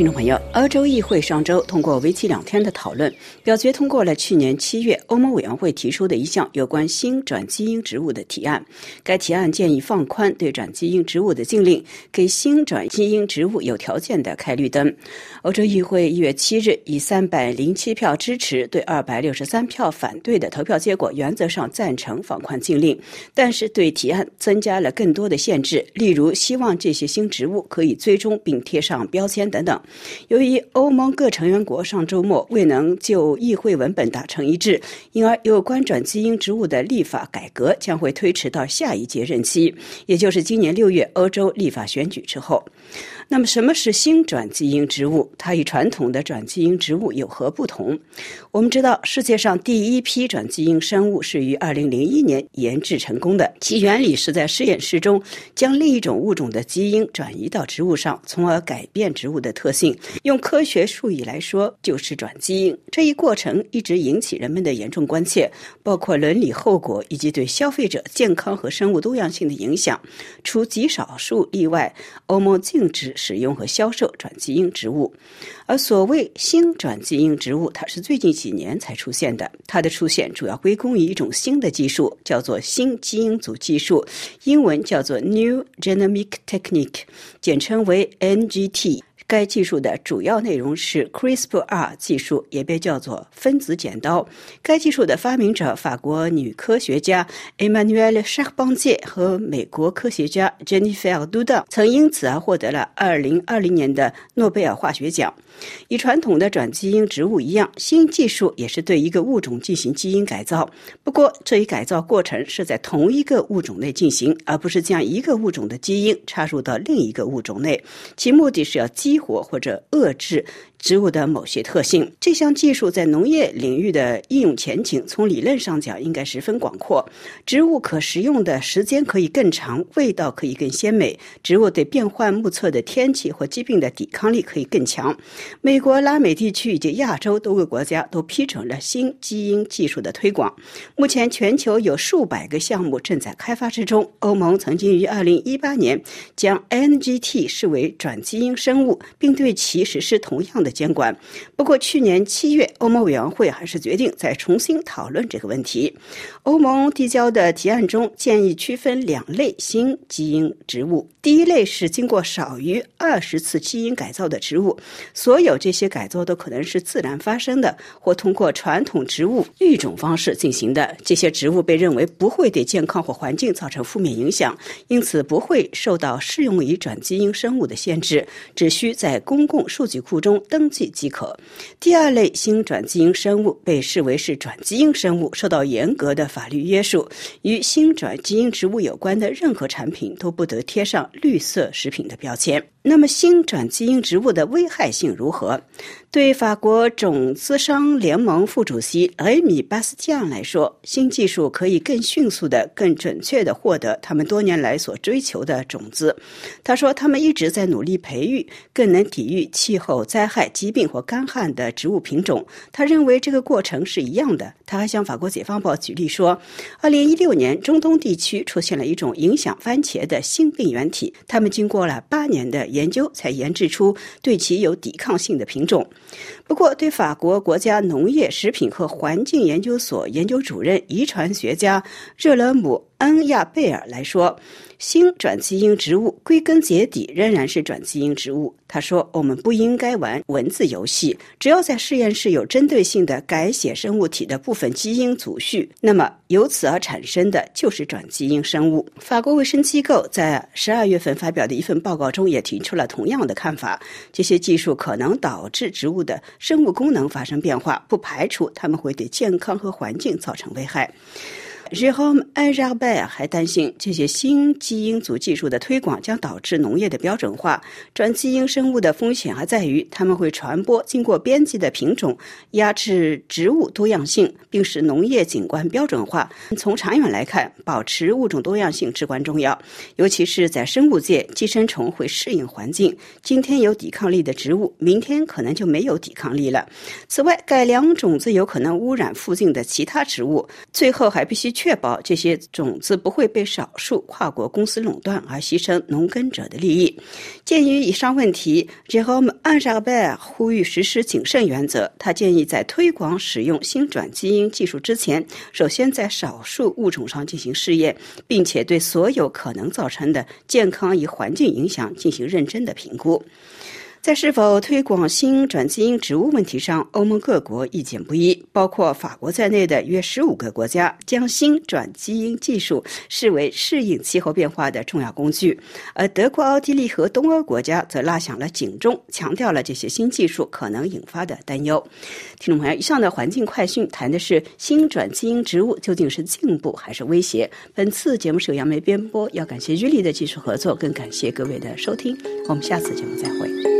听众朋友，欧洲议会上周通过为期两天的讨论，表决通过了去年七月欧盟委员会提出的一项有关新转基因植物的提案。该提案建议放宽对转基因植物的禁令，给新转基因植物有条件的开绿灯。欧洲议会一月七日以三百零七票支持对二百六十三票反对的投票结果，原则上赞成放宽禁令，但是对提案增加了更多的限制，例如希望这些新植物可以追踪并贴上标签等等。由于欧盟各成员国上周末未能就议会文本达成一致，因而有关转基因植物的立法改革将会推迟到下一届任期，也就是今年六月欧洲立法选举之后。那么，什么是新转基因植物？它与传统的转基因植物有何不同？我们知道，世界上第一批转基因生物是于2001年研制成功的，其原理是在实验室中将另一种物种的基因转移到植物上，从而改变植物的特性。用科学术语来说，就是转基因。这一过程一直引起人们的严重关切，包括伦理后果以及对消费者健康和生物多样性的影响。除极少数例外，欧盟禁止。使用和销售转基因植物，而所谓新转基因植物，它是最近几年才出现的。它的出现主要归功于一种新的技术，叫做新基因组技术，英文叫做 New Genomic Technique，简称为 NGT。该技术的主要内容是 CRISPR 技术，也被叫做分子剪刀。该技术的发明者法国女科学家 Emmanuelle Charpentier 和美国科学家 Jennifer Doudna 曾因此而获得了2020年的诺贝尔化学奖。与传统的转基因植物一样，新技术也是对一个物种进行基因改造。不过，这一改造过程是在同一个物种内进行，而不是将一个物种的基因插入到另一个物种内。其目的是要激活或者遏制。植物的某些特性，这项技术在农业领域的应用前景，从理论上讲应该十分广阔。植物可食用的时间可以更长，味道可以更鲜美。植物对变幻莫测的天气或疾病的抵抗力可以更强。美国、拉美地区以及亚洲多个国家都批准了新基因技术的推广。目前，全球有数百个项目正在开发之中。欧盟曾经于2018年将 NGT 视为转基因生物，并对其实施同样的。监管。不过，去年七月，欧盟委员会还是决定再重新讨论这个问题。欧盟递交的提案中建议区分两类新基因植物。第一类是经过少于二十次基因改造的植物，所有这些改造都可能是自然发生的，或通过传统植物育种方式进行的。这些植物被认为不会对健康或环境造成负面影响，因此不会受到适用于转基因生物的限制，只需在公共数据库中登。登记即可。第二类新转基因生物被视为是转基因生物，受到严格的法律约束。与新转基因植物有关的任何产品都不得贴上绿色食品的标签。那么，新转基因植物的危害性如何？对法国种子商联盟副主席埃米巴斯蒂安来说，新技术可以更迅速的、更准确的获得他们多年来所追求的种子。他说，他们一直在努力培育更能抵御气候灾害、疾病或干旱的植物品种。他认为这个过程是一样的。他还向法国《解放报》举例说，二零一六年中东地区出现了一种影响番茄的新病原体，他们经过了八年的。研究才研制出对其有抵抗性的品种。不过，对法国国家农业、食品和环境研究所研究主任、遗传学家热勒姆。恩亚贝尔来说，新转基因植物归根结底仍然是转基因植物。他说：“我们不应该玩文字游戏，只要在实验室有针对性的改写生物体的部分基因组序，那么由此而产生的就是转基因生物。”法国卫生机构在十二月份发表的一份报告中也提出了同样的看法：这些技术可能导致植物的生物功能发生变化，不排除它们会对健康和环境造成危害。Jerome a r b e r 还担心，这些新基因组技术的推广将导致农业的标准化。转基因生物的风险还在于，它们会传播经过编辑的品种，压制植物多样性，并使农业景观标准化。从长远来看，保持物种多样性至关重要，尤其是在生物界，寄生虫会适应环境。今天有抵抗力的植物，明天可能就没有抵抗力了。此外，改良种子有可能污染附近的其他植物。最后，还必须。确保这些种子不会被少数跨国公司垄断而牺牲农耕者的利益。鉴于以上问题，Jerome a n g e b e r 呼吁实施谨慎原则。他建议在推广使用新转基因技术之前，首先在少数物种上进行试验，并且对所有可能造成的健康与环境影响进行认真的评估。在是否推广新转基因植物问题上，欧盟各国意见不一，包括法国在内的约十五个国家将新转基因技术视为适应气候变化的重要工具，而德国、奥地利和东欧国家则拉响了警钟，强调了这些新技术可能引发的担忧。听众朋友，以上的环境快讯谈的是新转基因植物究竟是进步还是威胁？本次节目是由杨梅编播，要感谢玉丽的技术合作，更感谢各位的收听。我们下次节目再会。